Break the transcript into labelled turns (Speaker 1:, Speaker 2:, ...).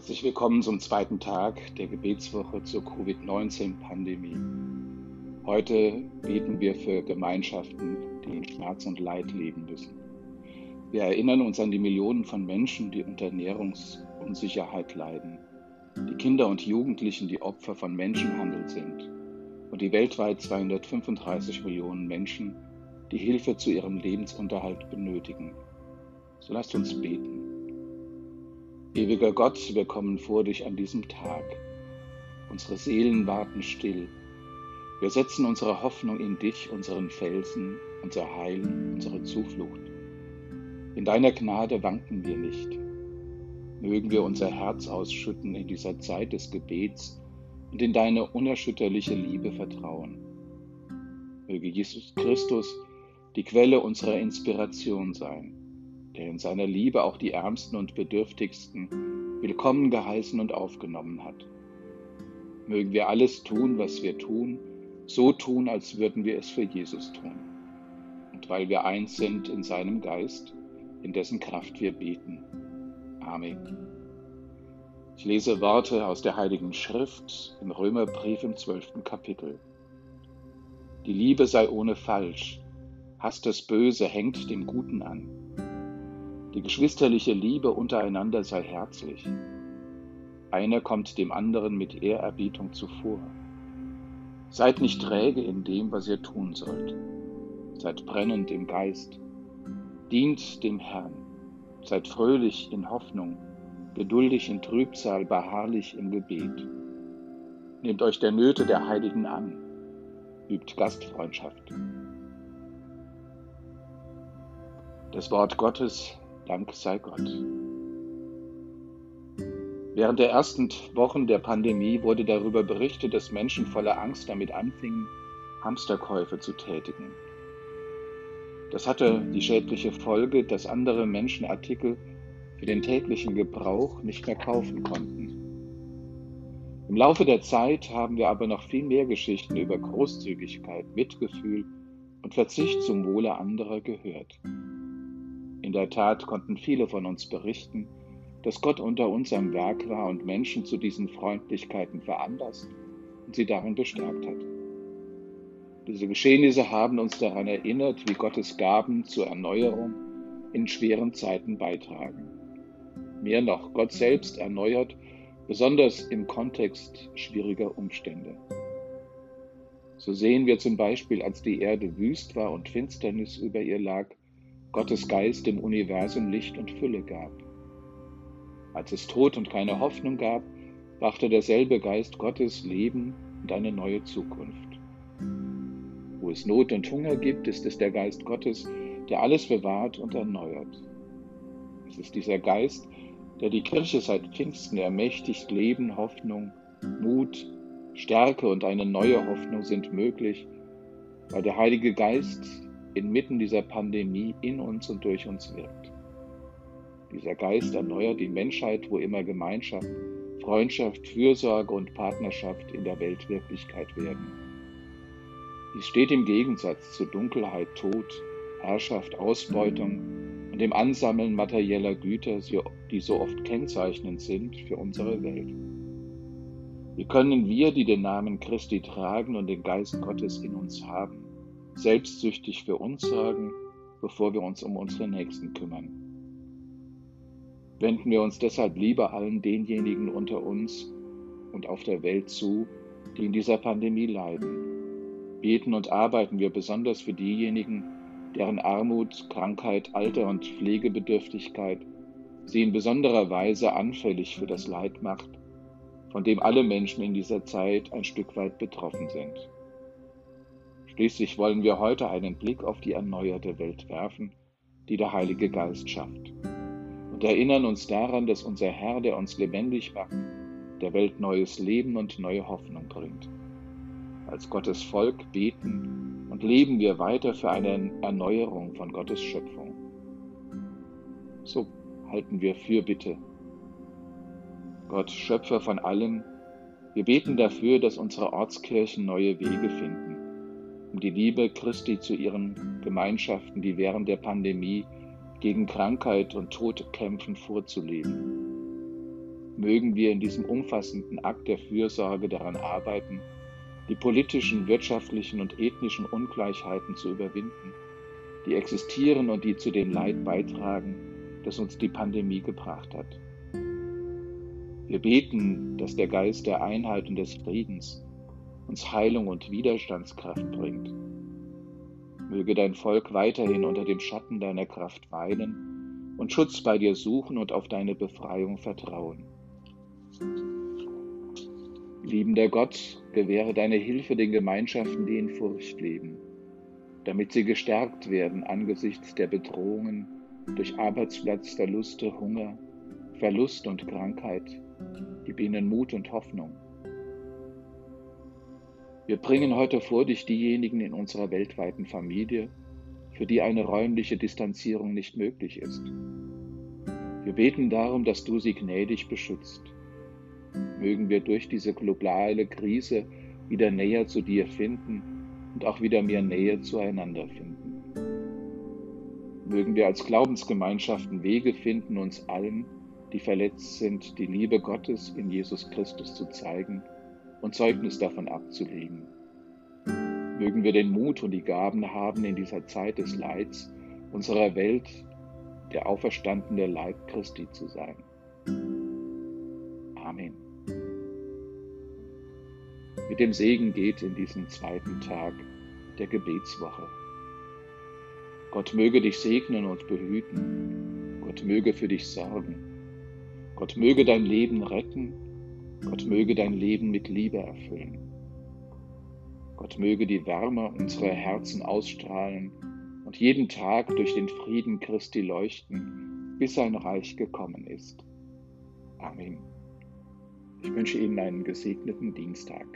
Speaker 1: Herzlich willkommen zum zweiten Tag der Gebetswoche zur Covid-19-Pandemie. Heute beten wir für Gemeinschaften, die in Schmerz und Leid leben müssen. Wir erinnern uns an die Millionen von Menschen, die unter Ernährungsunsicherheit leiden, die Kinder und Jugendlichen, die Opfer von Menschenhandel sind und die weltweit 235 Millionen Menschen, die Hilfe zu ihrem Lebensunterhalt benötigen. So lasst uns beten. Ewiger Gott, wir kommen vor dich an diesem Tag. Unsere Seelen warten still. Wir setzen unsere Hoffnung in dich, unseren Felsen, unser Heil, unsere Zuflucht. In deiner Gnade wanken wir nicht. Mögen wir unser Herz ausschütten in dieser Zeit des Gebets und in deine unerschütterliche Liebe vertrauen. Möge Jesus Christus die Quelle unserer Inspiration sein der in seiner Liebe auch die Ärmsten und Bedürftigsten willkommen geheißen und aufgenommen hat. Mögen wir alles tun, was wir tun, so tun, als würden wir es für Jesus tun. Und weil wir eins sind in seinem Geist, in dessen Kraft wir beten. Amen. Ich lese Worte aus der Heiligen Schrift im Römerbrief im zwölften Kapitel. Die Liebe sei ohne Falsch, hasst das Böse, hängt dem Guten an. Die geschwisterliche Liebe untereinander sei herzlich. Einer kommt dem anderen mit Ehrerbietung zuvor. Seid nicht träge in dem, was ihr tun sollt. Seid brennend im Geist. Dient dem Herrn. Seid fröhlich in Hoffnung, geduldig in Trübsal, beharrlich im Gebet. Nehmt euch der Nöte der Heiligen an. Übt Gastfreundschaft. Das Wort Gottes Dank sei Gott. Während der ersten Wochen der Pandemie wurde darüber berichtet, dass Menschen voller Angst damit anfingen, Hamsterkäufe zu tätigen. Das hatte die schädliche Folge, dass andere Menschen Artikel für den täglichen Gebrauch nicht mehr kaufen konnten. Im Laufe der Zeit haben wir aber noch viel mehr Geschichten über Großzügigkeit, Mitgefühl und Verzicht zum Wohle anderer gehört. In der Tat konnten viele von uns berichten, dass Gott unter uns am Werk war und Menschen zu diesen Freundlichkeiten veranlasst und sie darin bestärkt hat. Diese Geschehnisse haben uns daran erinnert, wie Gottes Gaben zur Erneuerung in schweren Zeiten beitragen. Mehr noch, Gott selbst erneuert, besonders im Kontext schwieriger Umstände. So sehen wir zum Beispiel, als die Erde wüst war und Finsternis über ihr lag, Gottes Geist dem Universum Licht und Fülle gab. Als es Tod und keine Hoffnung gab, brachte derselbe Geist Gottes Leben und eine neue Zukunft. Wo es Not und Hunger gibt, ist es der Geist Gottes, der alles bewahrt und erneuert. Es ist dieser Geist, der die Kirche seit Pfingsten ermächtigt, Leben, Hoffnung, Mut, Stärke und eine neue Hoffnung sind möglich, weil der Heilige Geist inmitten dieser Pandemie in uns und durch uns wirkt. Dieser Geist erneuert die Menschheit, wo immer Gemeinschaft, Freundschaft, Fürsorge und Partnerschaft in der Weltwirklichkeit werden. Dies steht im Gegensatz zu Dunkelheit, Tod, Herrschaft, Ausbeutung und dem Ansammeln materieller Güter, die so oft kennzeichnend sind für unsere Welt. Wie können wir, die den Namen Christi tragen und den Geist Gottes in uns haben, selbstsüchtig für uns sorgen, bevor wir uns um unsere Nächsten kümmern. Wenden wir uns deshalb lieber allen denjenigen unter uns und auf der Welt zu, die in dieser Pandemie leiden. Beten und arbeiten wir besonders für diejenigen, deren Armut, Krankheit, Alter und Pflegebedürftigkeit sie in besonderer Weise anfällig für das Leid macht, von dem alle Menschen in dieser Zeit ein Stück weit betroffen sind. Schließlich wollen wir heute einen Blick auf die erneuerte Welt werfen, die der Heilige Geist schafft. Und erinnern uns daran, dass unser Herr, der uns lebendig macht, der Welt neues Leben und neue Hoffnung bringt. Als Gottes Volk beten und leben wir weiter für eine Erneuerung von Gottes Schöpfung. So halten wir für Bitte. Gott, Schöpfer von allem, wir beten dafür, dass unsere Ortskirchen neue Wege finden um die Liebe Christi zu ihren Gemeinschaften, die während der Pandemie gegen Krankheit und Tod kämpfen, vorzuleben. mögen wir in diesem umfassenden Akt der Fürsorge daran arbeiten, die politischen, wirtschaftlichen und ethnischen Ungleichheiten zu überwinden, die existieren und die zu dem Leid beitragen, das uns die Pandemie gebracht hat. Wir beten, dass der Geist der Einheit und des Friedens uns Heilung und Widerstandskraft bringt. Möge dein Volk weiterhin unter dem Schatten deiner Kraft weilen und Schutz bei dir suchen und auf deine Befreiung vertrauen. Liebender Gott, gewähre deine Hilfe den Gemeinschaften, die in Furcht leben, damit sie gestärkt werden angesichts der Bedrohungen durch Arbeitsplatzverluste, Hunger, Verlust und Krankheit. Gib ihnen Mut und Hoffnung. Wir bringen heute vor dich diejenigen in unserer weltweiten Familie, für die eine räumliche Distanzierung nicht möglich ist. Wir beten darum, dass du sie gnädig beschützt mögen wir durch diese globale Krise wieder näher zu dir finden und auch wieder mehr Nähe zueinander finden. Mögen wir als Glaubensgemeinschaften Wege finden, uns allen, die verletzt sind, die Liebe Gottes in Jesus Christus zu zeigen und Zeugnis davon abzulegen. Mögen wir den Mut und die Gaben haben, in dieser Zeit des Leids unserer Welt der auferstandene Leib Christi zu sein. Amen. Mit dem Segen geht in diesen zweiten Tag der Gebetswoche. Gott möge dich segnen und behüten. Gott möge für dich sorgen. Gott möge dein Leben retten. Gott möge dein Leben mit Liebe erfüllen. Gott möge die Wärme unserer Herzen ausstrahlen und jeden Tag durch den Frieden Christi leuchten, bis sein Reich gekommen ist. Amen. Ich wünsche Ihnen einen gesegneten Dienstag.